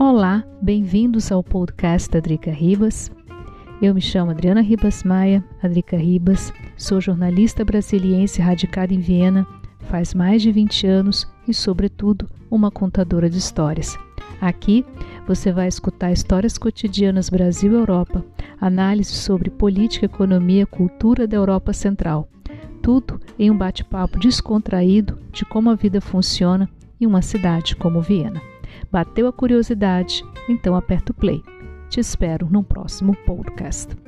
Olá, bem-vindos ao podcast da Drica Ribas. Eu me chamo Adriana Ribas Maia, Adrica Ribas, sou jornalista brasiliense radicada em Viena, faz mais de 20 anos e, sobretudo, uma contadora de histórias. Aqui você vai escutar histórias cotidianas Brasil e Europa, análise sobre política, economia, cultura da Europa Central. Tudo em um bate-papo descontraído de como a vida funciona em uma cidade como Viena. Bateu a curiosidade? Então aperta o play. Te espero no próximo podcast.